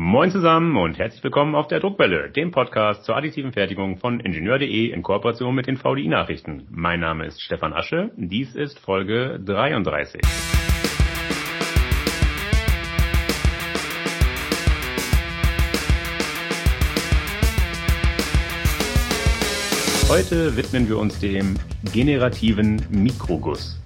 Moin zusammen und herzlich willkommen auf der Druckwelle, dem Podcast zur additiven Fertigung von Ingenieur.de in Kooperation mit den VDI Nachrichten. Mein Name ist Stefan Asche, dies ist Folge 33. Heute widmen wir uns dem generativen Mikroguss.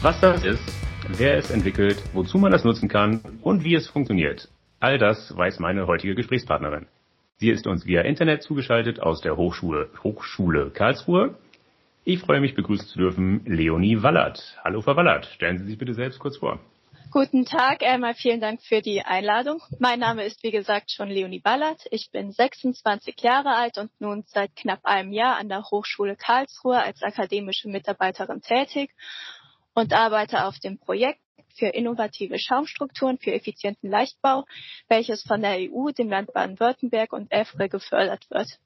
Was das ist, wer es entwickelt, wozu man das nutzen kann und wie es funktioniert. All das weiß meine heutige Gesprächspartnerin. Sie ist uns via Internet zugeschaltet aus der Hochschule, Hochschule Karlsruhe. Ich freue mich begrüßen zu dürfen Leonie Wallert. Hallo Frau Wallert, stellen Sie sich bitte selbst kurz vor. Guten Tag, einmal vielen Dank für die Einladung. Mein Name ist wie gesagt schon Leonie Ballert. Ich bin 26 Jahre alt und nun seit knapp einem Jahr an der Hochschule Karlsruhe als akademische Mitarbeiterin tätig und arbeite auf dem Projekt für innovative Schaumstrukturen für effizienten Leichtbau, welches von der EU, dem Land Baden-Württemberg und EFRE gefördert wird.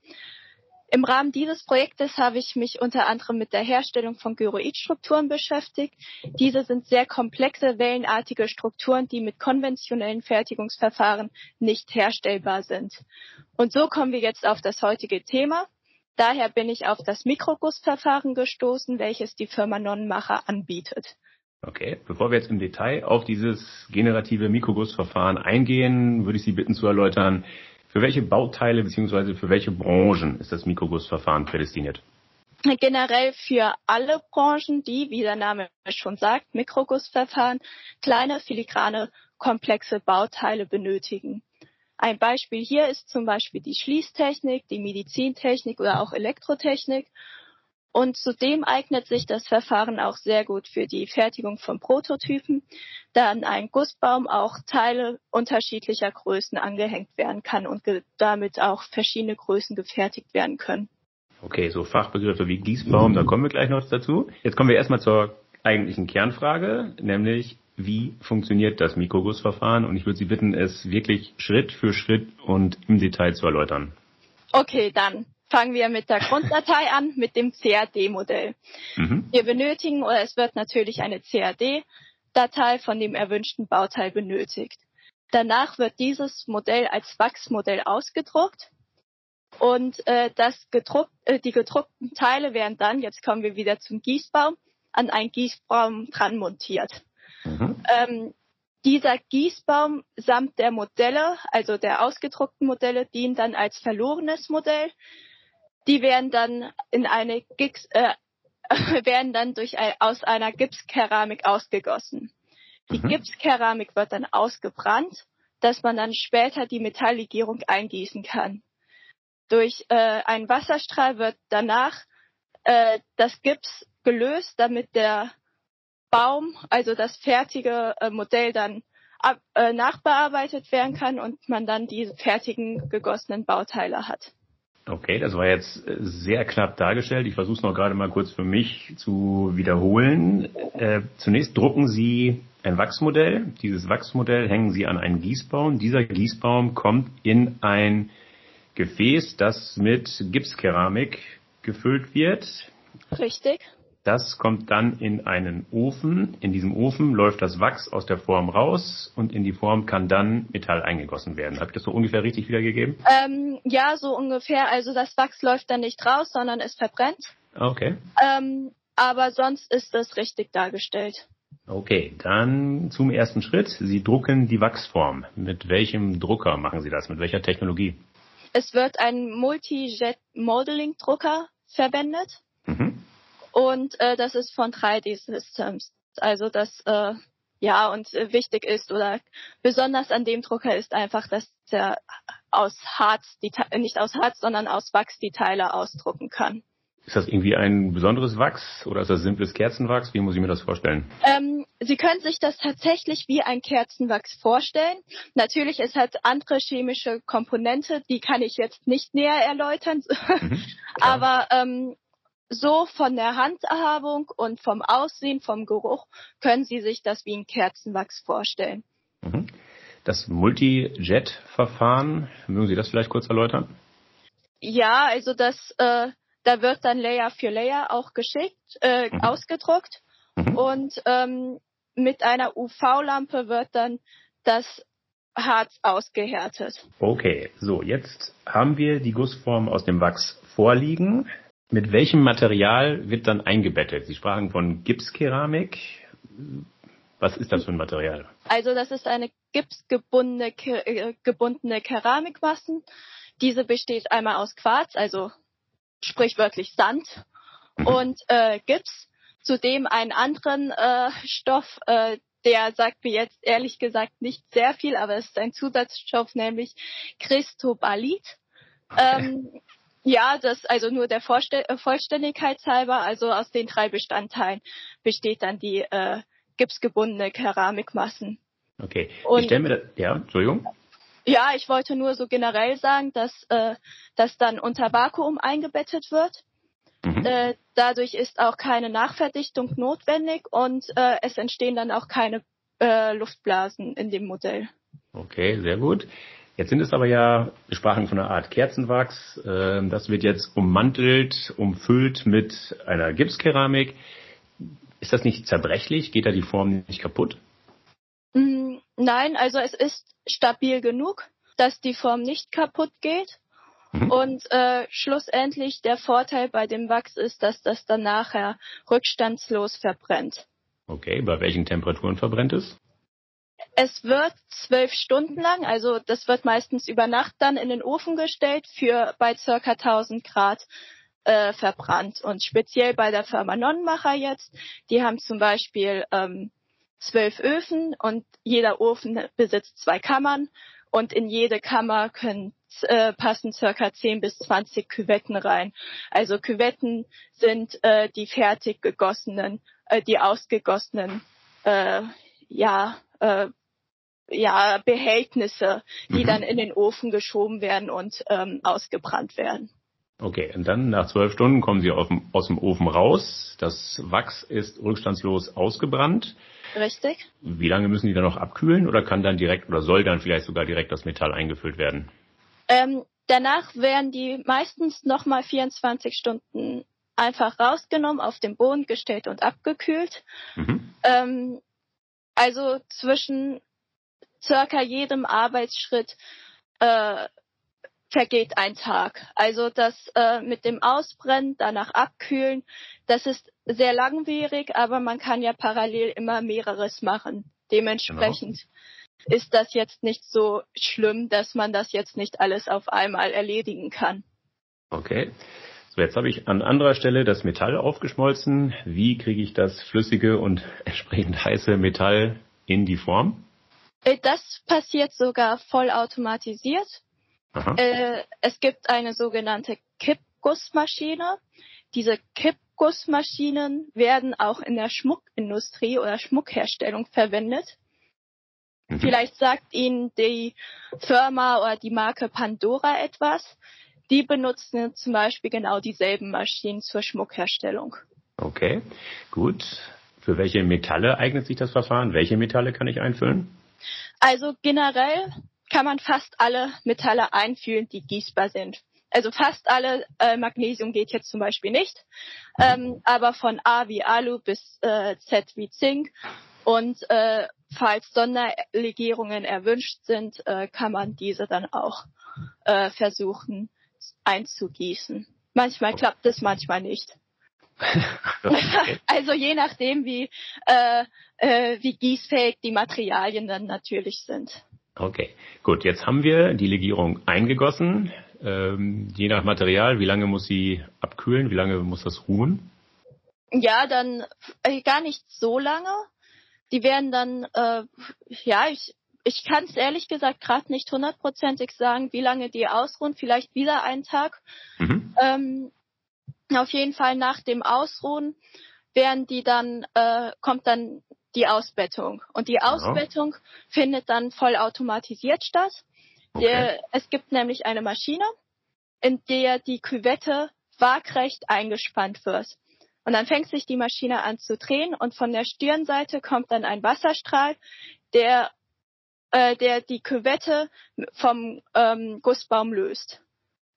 Im Rahmen dieses Projektes habe ich mich unter anderem mit der Herstellung von Gyroidstrukturen beschäftigt. Diese sind sehr komplexe, wellenartige Strukturen, die mit konventionellen Fertigungsverfahren nicht herstellbar sind. Und so kommen wir jetzt auf das heutige Thema. Daher bin ich auf das Mikrogussverfahren gestoßen, welches die Firma Nonnenmacher anbietet. Okay, bevor wir jetzt im Detail auf dieses generative Mikrogussverfahren eingehen, würde ich Sie bitten zu erläutern, für welche Bauteile bzw. für welche Branchen ist das Mikrogussverfahren prädestiniert? Generell für alle Branchen, die, wie der Name schon sagt, Mikrogussverfahren, kleine, filigrane, komplexe Bauteile benötigen. Ein Beispiel hier ist zum Beispiel die Schließtechnik, die Medizintechnik oder auch Elektrotechnik. Und zudem eignet sich das Verfahren auch sehr gut für die Fertigung von Prototypen, da an einen Gussbaum auch Teile unterschiedlicher Größen angehängt werden kann und damit auch verschiedene Größen gefertigt werden können. Okay, so Fachbegriffe wie Gießbaum, da kommen wir gleich noch dazu. Jetzt kommen wir erstmal zur eigentlichen Kernfrage, nämlich wie funktioniert das Mikrogussverfahren? Und ich würde Sie bitten, es wirklich Schritt für Schritt und im Detail zu erläutern. Okay, dann fangen wir mit der Grunddatei an, mit dem CAD-Modell. Mhm. Wir benötigen oder es wird natürlich eine CAD-Datei von dem erwünschten Bauteil benötigt. Danach wird dieses Modell als Wachsmodell ausgedruckt und äh, das gedruckt, äh, die gedruckten Teile werden dann, jetzt kommen wir wieder zum Gießbaum, an einen Gießbaum dran montiert. Mhm. Ähm, dieser Gießbaum samt der Modelle, also der ausgedruckten Modelle, dienen dann als verlorenes Modell die werden dann in eine Gips, äh, werden dann durch ein, aus einer Gipskeramik ausgegossen. Die mhm. Gipskeramik wird dann ausgebrannt, dass man dann später die Metalllegierung eingießen kann. Durch äh, einen Wasserstrahl wird danach äh, das Gips gelöst, damit der Baum, also das fertige äh, Modell dann ab, äh, nachbearbeitet werden kann und man dann diese fertigen gegossenen Bauteile hat. Okay, das war jetzt sehr knapp dargestellt. Ich versuche es noch gerade mal kurz für mich zu wiederholen. Äh, zunächst drucken Sie ein Wachsmodell. Dieses Wachsmodell hängen Sie an einen Gießbaum. Dieser Gießbaum kommt in ein Gefäß, das mit Gipskeramik gefüllt wird. Richtig. Das kommt dann in einen Ofen. In diesem Ofen läuft das Wachs aus der Form raus und in die Form kann dann Metall eingegossen werden. Habe ich das so ungefähr richtig wiedergegeben? Ähm, ja, so ungefähr. Also das Wachs läuft dann nicht raus, sondern es verbrennt. Okay. Ähm, aber sonst ist es richtig dargestellt. Okay, dann zum ersten Schritt. Sie drucken die Wachsform. Mit welchem Drucker machen Sie das? Mit welcher Technologie? Es wird ein Multi-Jet Modeling Drucker verwendet. Und äh, das ist von 3D Systems. Also das äh, ja und äh, wichtig ist oder besonders an dem Drucker ist einfach, dass er aus Harz die nicht aus Harz, sondern aus Wachs die Teile ausdrucken kann. Ist das irgendwie ein besonderes Wachs oder ist das simples Kerzenwachs? Wie muss ich mir das vorstellen? Ähm, Sie können sich das tatsächlich wie ein Kerzenwachs vorstellen. Natürlich, es hat andere chemische Komponente, die kann ich jetzt nicht näher erläutern. Mhm, Aber ähm, so von der Handhabung und vom Aussehen, vom Geruch können Sie sich das wie ein Kerzenwachs vorstellen. Mhm. Das Multi-Jet-Verfahren, mögen Sie das vielleicht kurz erläutern? Ja, also das, äh, da wird dann Layer für Layer auch geschickt, äh, mhm. ausgedruckt mhm. und ähm, mit einer UV-Lampe wird dann das Harz ausgehärtet. Okay, so jetzt haben wir die Gussform aus dem Wachs vorliegen. Mit welchem Material wird dann eingebettet? Sie sprachen von Gipskeramik. Was ist das für ein Material? Also das ist eine gipsgebundene äh, gebundene Keramikmassen. Diese besteht einmal aus Quarz, also sprichwörtlich Sand mhm. und äh, Gips. Zudem einen anderen äh, Stoff, äh, der sagt mir jetzt ehrlich gesagt nicht sehr viel, aber es ist ein Zusatzstoff, nämlich Christobalit. Okay. Ähm, ja, das also nur der äh, Vollständigkeit halber, also aus den drei Bestandteilen besteht dann die äh, gipsgebundene Keramikmassen. Okay. Und, ich stelle mir das, ja, Entschuldigung. Ja, ich wollte nur so generell sagen, dass äh, das dann unter Vakuum eingebettet wird. Mhm. Äh, dadurch ist auch keine Nachverdichtung notwendig und äh, es entstehen dann auch keine äh, Luftblasen in dem Modell. Okay, sehr gut. Jetzt sind es aber ja, wir sprachen von einer Art Kerzenwachs. Äh, das wird jetzt ummantelt, umfüllt mit einer Gipskeramik. Ist das nicht zerbrechlich? Geht da die Form nicht kaputt? Mm, nein, also es ist stabil genug, dass die Form nicht kaputt geht. Mhm. Und äh, schlussendlich der Vorteil bei dem Wachs ist, dass das dann nachher rückstandslos verbrennt. Okay, bei welchen Temperaturen verbrennt es? Es wird zwölf Stunden lang, also das wird meistens über Nacht dann in den Ofen gestellt für bei circa 1000 Grad äh, verbrannt. Und speziell bei der Firma Nonnenmacher jetzt, die haben zum Beispiel ähm, zwölf Öfen und jeder Ofen besitzt zwei Kammern und in jede Kammer können äh, passen circa 10 bis 20 Küvetten rein. Also Küvetten sind äh, die fertig gegossenen, äh, die ausgegossenen, äh, ja, äh, ja, Behältnisse, die mhm. dann in den Ofen geschoben werden und ähm, ausgebrannt werden. Okay, und dann nach zwölf Stunden kommen Sie dem, aus dem Ofen raus. Das Wachs ist rückstandslos ausgebrannt. Richtig. Wie lange müssen die dann noch abkühlen oder kann dann direkt oder soll dann vielleicht sogar direkt das Metall eingefüllt werden? Ähm, danach werden die meistens nochmal 24 Stunden einfach rausgenommen, auf den Boden gestellt und abgekühlt. Mhm. Ähm, also zwischen circa jedem Arbeitsschritt äh, vergeht ein Tag. Also das äh, mit dem Ausbrennen, danach abkühlen, das ist sehr langwierig, aber man kann ja parallel immer mehreres machen. Dementsprechend genau. ist das jetzt nicht so schlimm, dass man das jetzt nicht alles auf einmal erledigen kann. Okay. So, jetzt habe ich an anderer Stelle das Metall aufgeschmolzen. Wie kriege ich das flüssige und entsprechend heiße Metall in die Form? Äh, das passiert sogar vollautomatisiert. Äh, es gibt eine sogenannte Kippgussmaschine. Diese Kippgussmaschinen werden auch in der Schmuckindustrie oder Schmuckherstellung verwendet. Mhm. Vielleicht sagt Ihnen die Firma oder die Marke Pandora etwas. Die benutzen zum Beispiel genau dieselben Maschinen zur Schmuckherstellung. Okay, gut. Für welche Metalle eignet sich das Verfahren? Welche Metalle kann ich einfüllen? Also generell kann man fast alle Metalle einfühlen, die gießbar sind. Also fast alle, äh, Magnesium geht jetzt zum Beispiel nicht, ähm, aber von A wie Alu bis äh, Z wie Zink und äh, falls Sonderlegierungen erwünscht sind, äh, kann man diese dann auch äh, versuchen einzugießen. Manchmal klappt es, manchmal nicht. also je nachdem, wie, äh, äh, wie gießfähig die Materialien dann natürlich sind. Okay, gut. Jetzt haben wir die Legierung eingegossen. Ähm, je nach Material, wie lange muss sie abkühlen? Wie lange muss das ruhen? Ja, dann äh, gar nicht so lange. Die werden dann, äh, ja, ich, ich kann es ehrlich gesagt gerade nicht hundertprozentig sagen, wie lange die ausruhen. Vielleicht wieder einen Tag. Mhm. Ähm, auf jeden Fall nach dem Ausruhen werden die dann, äh, kommt dann die Ausbettung. Und die Ausbettung ja. findet dann vollautomatisiert statt. Okay. Der, es gibt nämlich eine Maschine, in der die Küvette waagrecht eingespannt wird. Und dann fängt sich die Maschine an zu drehen und von der Stirnseite kommt dann ein Wasserstrahl, der, äh, der die Küvette vom ähm, Gussbaum löst.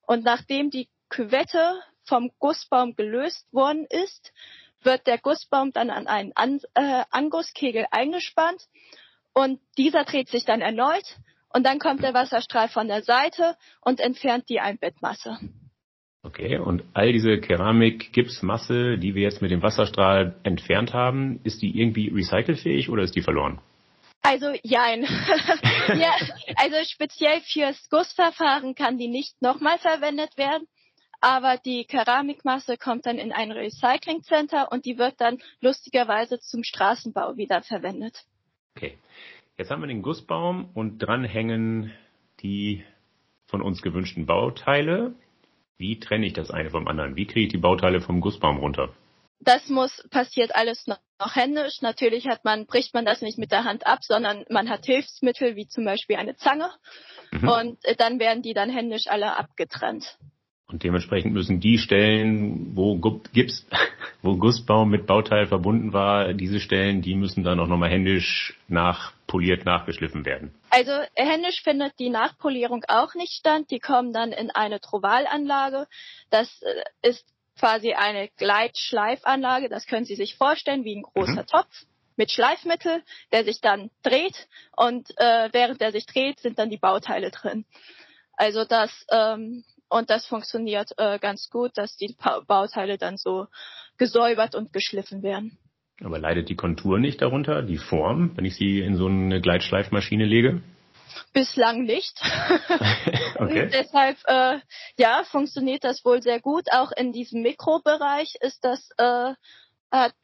Und nachdem die Küvette vom Gussbaum gelöst worden ist, wird der Gussbaum dann an einen an äh, Angusskegel eingespannt und dieser dreht sich dann erneut und dann kommt der Wasserstrahl von der Seite und entfernt die Einbettmasse. Okay, und all diese Keramik-Gipsmasse, die wir jetzt mit dem Wasserstrahl entfernt haben, ist die irgendwie recycelfähig oder ist die verloren? Also jein. ja, also speziell fürs Gussverfahren kann die nicht nochmal verwendet werden, aber die Keramikmasse kommt dann in ein Recyclingcenter und die wird dann lustigerweise zum Straßenbau wiederverwendet. Okay. Jetzt haben wir den Gussbaum und dran hängen die von uns gewünschten Bauteile. Wie trenne ich das eine vom anderen? Wie kriege ich die Bauteile vom Gussbaum runter? Das muss passiert alles noch, händisch. Natürlich hat man bricht man das nicht mit der Hand ab, sondern man hat Hilfsmittel wie zum Beispiel eine Zange mhm. und dann werden die dann händisch alle abgetrennt. Und dementsprechend müssen die Stellen, wo Gips, wo Gussbaum mit Bauteil verbunden war, diese Stellen, die müssen dann auch nochmal händisch nachpoliert, nachgeschliffen werden. Also händisch findet die Nachpolierung auch nicht stand. Die kommen dann in eine Trovalanlage. Das äh, ist quasi eine Gleitschleifanlage. Das können Sie sich vorstellen wie ein großer mhm. Topf mit Schleifmittel, der sich dann dreht und äh, während er sich dreht, sind dann die Bauteile drin. Also das ähm, und das funktioniert äh, ganz gut, dass die Bauteile dann so gesäubert und geschliffen werden. Aber leidet die Kontur nicht darunter, die Form, wenn ich sie in so eine Gleitschleifmaschine lege? Bislang nicht. okay. deshalb, äh, ja, funktioniert das wohl sehr gut. Auch in diesem Mikrobereich ist das, äh, hat,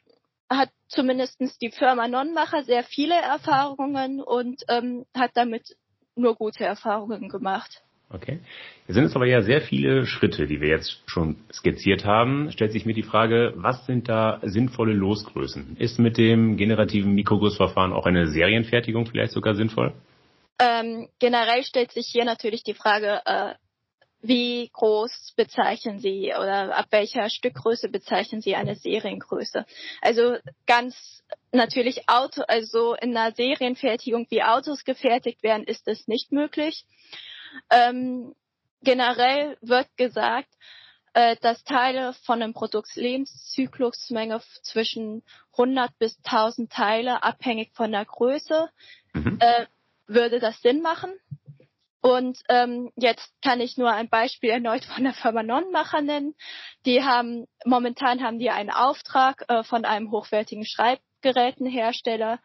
hat zumindestens die Firma Nonnenmacher sehr viele Erfahrungen und ähm, hat damit nur gute Erfahrungen gemacht. Okay. Es sind jetzt aber ja sehr viele Schritte, die wir jetzt schon skizziert haben. Stellt sich mir die Frage, was sind da sinnvolle Losgrößen? Ist mit dem generativen Mikrogussverfahren auch eine Serienfertigung vielleicht sogar sinnvoll? Ähm, generell stellt sich hier natürlich die Frage, äh, wie groß bezeichnen Sie oder ab welcher Stückgröße bezeichnen Sie eine Seriengröße? Also ganz natürlich Auto, also in einer Serienfertigung wie Autos gefertigt werden, ist es nicht möglich. Ähm, generell wird gesagt, äh, dass Teile von einem Produktlebenszyklusmenge zwischen 100 bis 1000 Teile, abhängig von der Größe, mhm. äh, würde das Sinn machen. Und ähm, jetzt kann ich nur ein Beispiel erneut von der Firma Nonnenmacher nennen. Die haben momentan haben die einen Auftrag äh, von einem hochwertigen Schreibgerätenhersteller,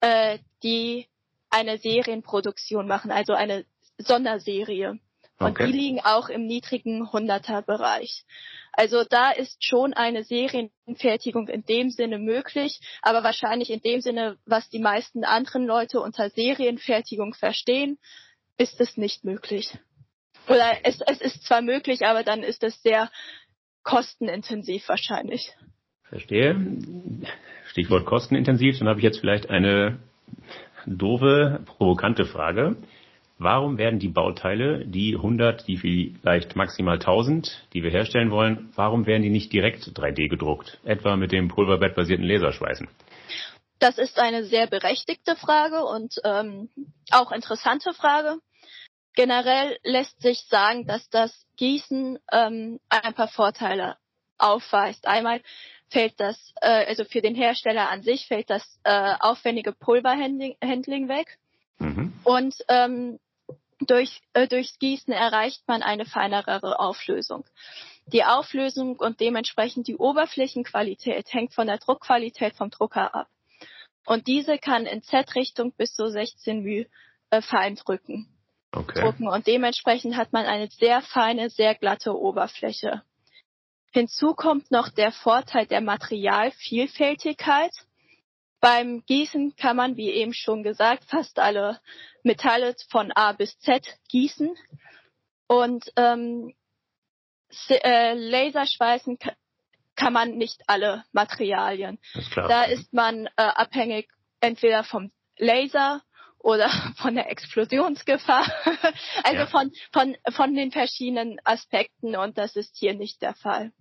äh, die eine Serienproduktion machen, also eine Sonderserie. Und okay. die liegen auch im niedrigen Hunderter-Bereich. Also da ist schon eine Serienfertigung in dem Sinne möglich, aber wahrscheinlich in dem Sinne, was die meisten anderen Leute unter Serienfertigung verstehen, ist es nicht möglich. Oder es, es ist zwar möglich, aber dann ist es sehr kostenintensiv wahrscheinlich. Verstehe. Stichwort kostenintensiv. Dann habe ich jetzt vielleicht eine doofe, provokante Frage. Warum werden die Bauteile, die 100, die vielleicht maximal 1000, die wir herstellen wollen, warum werden die nicht direkt 3D gedruckt? Etwa mit dem pulverbettbasierten Laserschweißen? Das ist eine sehr berechtigte Frage und ähm, auch interessante Frage. Generell lässt sich sagen, dass das Gießen ähm, ein paar Vorteile aufweist. Einmal fällt das, äh, also für den Hersteller an sich fällt das äh, aufwendige Pulverhandling weg. Mhm. Und ähm, durch, äh, durchs Gießen erreicht man eine feinere Auflösung. Die Auflösung und dementsprechend die Oberflächenqualität hängt von der Druckqualität vom Drucker ab. Und diese kann in Z-Richtung bis zu 16 μ äh, fein drücken. Okay. Drucken. Und dementsprechend hat man eine sehr feine, sehr glatte Oberfläche. Hinzu kommt noch der Vorteil der Materialvielfältigkeit. Beim Gießen kann man, wie eben schon gesagt, fast alle Metalle von A bis Z gießen. Und ähm, äh, Laserschweißen kann man nicht alle Materialien. Ist da ist man äh, abhängig entweder vom Laser oder von der Explosionsgefahr. also ja. von, von, von den verschiedenen Aspekten und das ist hier nicht der Fall.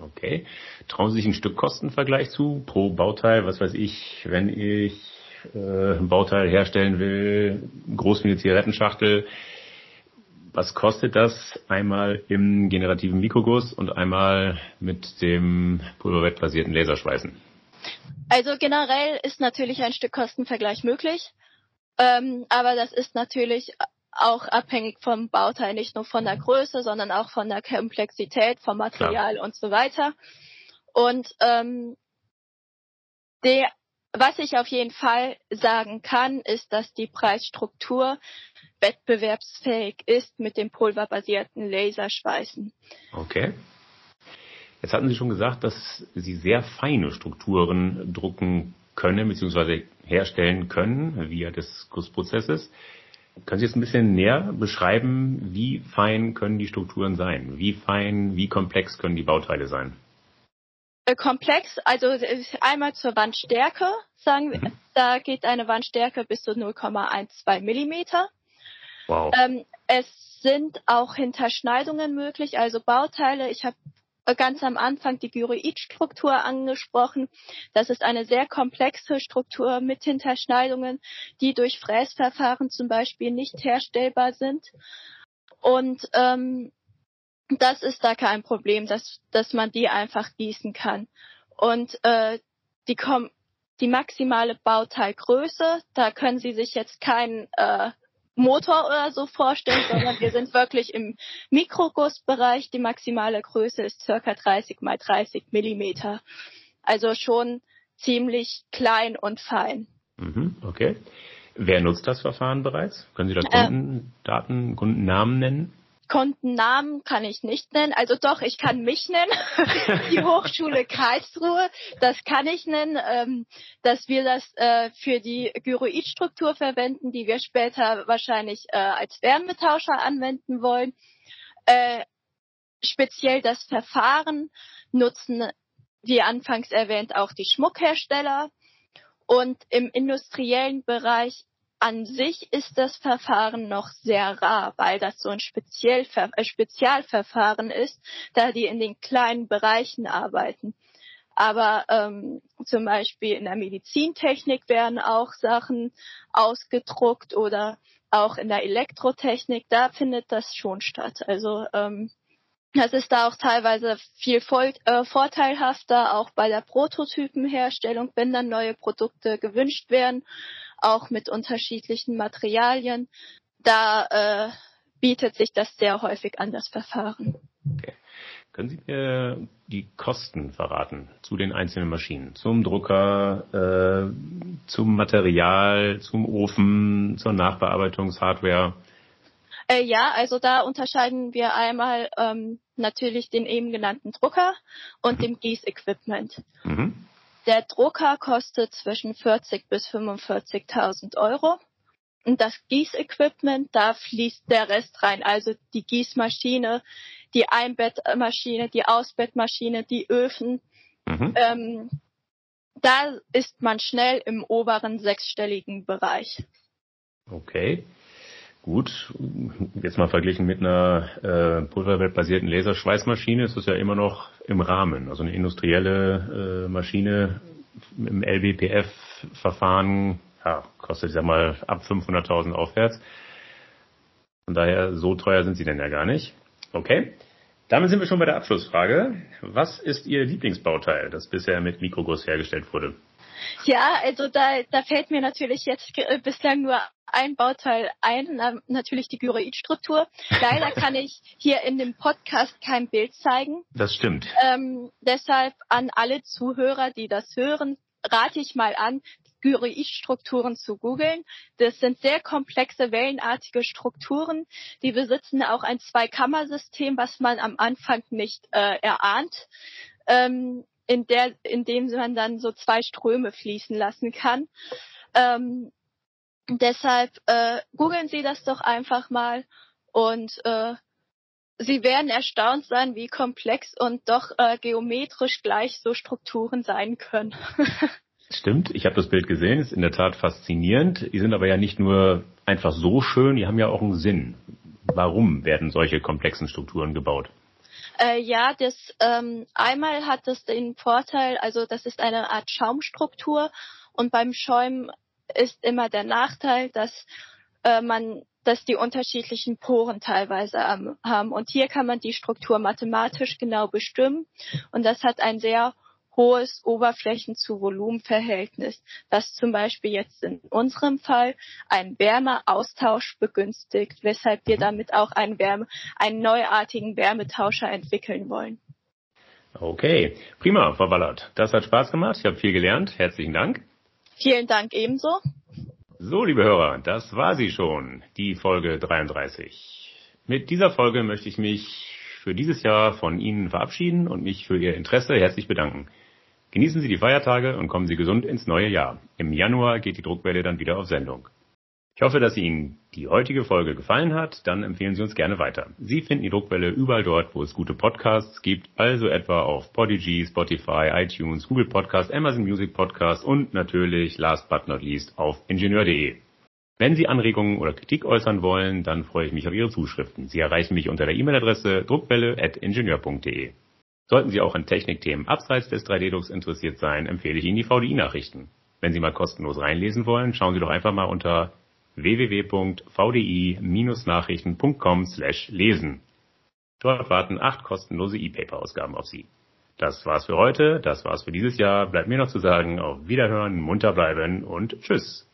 Okay. Trauen Sie sich ein Stück Kostenvergleich zu pro Bauteil? Was weiß ich, wenn ich äh, ein Bauteil herstellen will, groß wie eine Zigarettenschachtel, was kostet das einmal im generativen Mikroguss und einmal mit dem pulverbettbasierten Laserschweißen? Also generell ist natürlich ein Stück Kostenvergleich möglich. Ähm, aber das ist natürlich auch abhängig vom Bauteil, nicht nur von der Größe, sondern auch von der Komplexität, vom Material Klar. und so weiter. Und ähm, der, was ich auf jeden Fall sagen kann, ist, dass die Preisstruktur wettbewerbsfähig ist mit dem pulverbasierten Laserschweißen. Okay. Jetzt hatten Sie schon gesagt, dass Sie sehr feine Strukturen drucken können bzw. herstellen können via des Gussprozesses. Können Sie jetzt ein bisschen näher beschreiben, wie fein können die Strukturen sein? Wie fein, wie komplex können die Bauteile sein? Äh, komplex, also einmal zur Wandstärke, sagen wir, mhm. da geht eine Wandstärke bis zu 0,12 Millimeter. Wow. Ähm, es sind auch Hinterschneidungen möglich, also Bauteile. Ich habe ganz am Anfang die Gyroidstruktur angesprochen. Das ist eine sehr komplexe Struktur mit Hinterschneidungen, die durch Fräsverfahren zum Beispiel nicht herstellbar sind. Und ähm, das ist da kein Problem, dass, dass man die einfach gießen kann. Und äh, die, kom die maximale Bauteilgröße, da können Sie sich jetzt keinen äh, Motor oder so vorstellen, sondern wir sind wirklich im Mikrogussbereich. Die maximale Größe ist circa 30 mal 30 Millimeter. Also schon ziemlich klein und fein. Mhm, okay. Wer nutzt das Verfahren bereits? Können Sie da äh, Kundendaten, Kundennamen nennen? Kundennamen kann ich nicht nennen. Also doch, ich kann mich nennen. die Hochschule Karlsruhe, das kann ich nennen, ähm, dass wir das äh, für die Gyroidstruktur verwenden, die wir später wahrscheinlich äh, als Wärmetauscher anwenden wollen. Äh, speziell das Verfahren nutzen, wie anfangs erwähnt, auch die Schmuckhersteller. Und im industriellen Bereich an sich ist das Verfahren noch sehr rar, weil das so ein äh, Spezialverfahren ist, da die in den kleinen Bereichen arbeiten. Aber ähm, zum Beispiel in der Medizintechnik werden auch Sachen ausgedruckt oder auch in der Elektrotechnik, da findet das schon statt. Also ähm, das ist da auch teilweise viel voll, äh, vorteilhafter, auch bei der Prototypenherstellung, wenn dann neue Produkte gewünscht werden auch mit unterschiedlichen Materialien. Da äh, bietet sich das sehr häufig an, das Verfahren. Okay. Können Sie mir die Kosten verraten zu den einzelnen Maschinen? Zum Drucker, äh, zum Material, zum Ofen, zur Nachbearbeitungshardware? Äh, ja, also da unterscheiden wir einmal ähm, natürlich den eben genannten Drucker und mhm. dem Gießequipment. Mhm. Der Drucker kostet zwischen 40 bis 45.000 Euro. Und das Gießequipment, da fließt der Rest rein. Also die Gießmaschine, die Einbettmaschine, die Ausbettmaschine, die Öfen. Mhm. Ähm, da ist man schnell im oberen sechsstelligen Bereich. Okay. Gut, jetzt mal verglichen mit einer äh, pulverbettbasierten Laserschweißmaschine ist das ja immer noch im Rahmen. Also eine industrielle äh, Maschine im LBPF-Verfahren ja, kostet, ich sag mal, ab 500.000 aufwärts. Von daher, so teuer sind sie denn ja gar nicht. Okay. Damit sind wir schon bei der Abschlussfrage. Was ist Ihr Lieblingsbauteil, das bisher mit Mikroguss hergestellt wurde? Ja, also da, da fällt mir natürlich jetzt bislang nur ein Bauteil ein, natürlich die Gyroidstruktur. Leider kann ich hier in dem Podcast kein Bild zeigen. Das stimmt. Ähm, deshalb an alle Zuhörer, die das hören, rate ich mal an, Gyroidstrukturen zu googeln. Das sind sehr komplexe, wellenartige Strukturen. Die besitzen auch ein Zweikammersystem, was man am Anfang nicht äh, erahnt. Ähm, in der, in dem man dann so zwei Ströme fließen lassen kann. Ähm, deshalb äh, googeln Sie das doch einfach mal und äh, Sie werden erstaunt sein, wie komplex und doch äh, geometrisch gleich so Strukturen sein können. Stimmt, ich habe das Bild gesehen, ist in der Tat faszinierend. Die sind aber ja nicht nur einfach so schön, die haben ja auch einen Sinn. Warum werden solche komplexen Strukturen gebaut? Äh, ja, das ähm, einmal hat das den Vorteil, also das ist eine Art Schaumstruktur und beim Schäumen ist immer der Nachteil, dass äh, man dass die unterschiedlichen Poren teilweise haben. Und hier kann man die Struktur mathematisch genau bestimmen. Und das hat einen sehr hohes Oberflächen-zu-Volumen-Verhältnis, das zum Beispiel jetzt in unserem Fall einen Wärmeaustausch begünstigt, weshalb wir mhm. damit auch einen, Wärme, einen neuartigen Wärmetauscher entwickeln wollen. Okay, prima, Frau Ballert. Das hat Spaß gemacht. Ich habe viel gelernt. Herzlichen Dank. Vielen Dank ebenso. So, liebe Hörer, das war sie schon, die Folge 33. Mit dieser Folge möchte ich mich für dieses Jahr von Ihnen verabschieden und mich für Ihr Interesse herzlich bedanken. Genießen Sie die Feiertage und kommen Sie gesund ins neue Jahr. Im Januar geht die Druckwelle dann wieder auf Sendung. Ich hoffe, dass Ihnen die heutige Folge gefallen hat. Dann empfehlen Sie uns gerne weiter. Sie finden die Druckwelle überall dort, wo es gute Podcasts gibt, also etwa auf Podigy, Spotify, iTunes, Google Podcast, Amazon Music Podcast und natürlich, last but not least, auf ingenieur.de. Wenn Sie Anregungen oder Kritik äußern wollen, dann freue ich mich auf Ihre Zuschriften. Sie erreichen mich unter der E-Mail-Adresse druckwelle.ingenieur.de. Sollten Sie auch an Technikthemen abseits des 3D-Drucks interessiert sein, empfehle ich Ihnen die VDI-Nachrichten. Wenn Sie mal kostenlos reinlesen wollen, schauen Sie doch einfach mal unter www.vdi-nachrichten.com/lesen. Dort warten acht kostenlose E-Paper-Ausgaben auf Sie. Das war's für heute, das war's für dieses Jahr. Bleibt mir noch zu sagen, auf Wiederhören, munter bleiben und tschüss.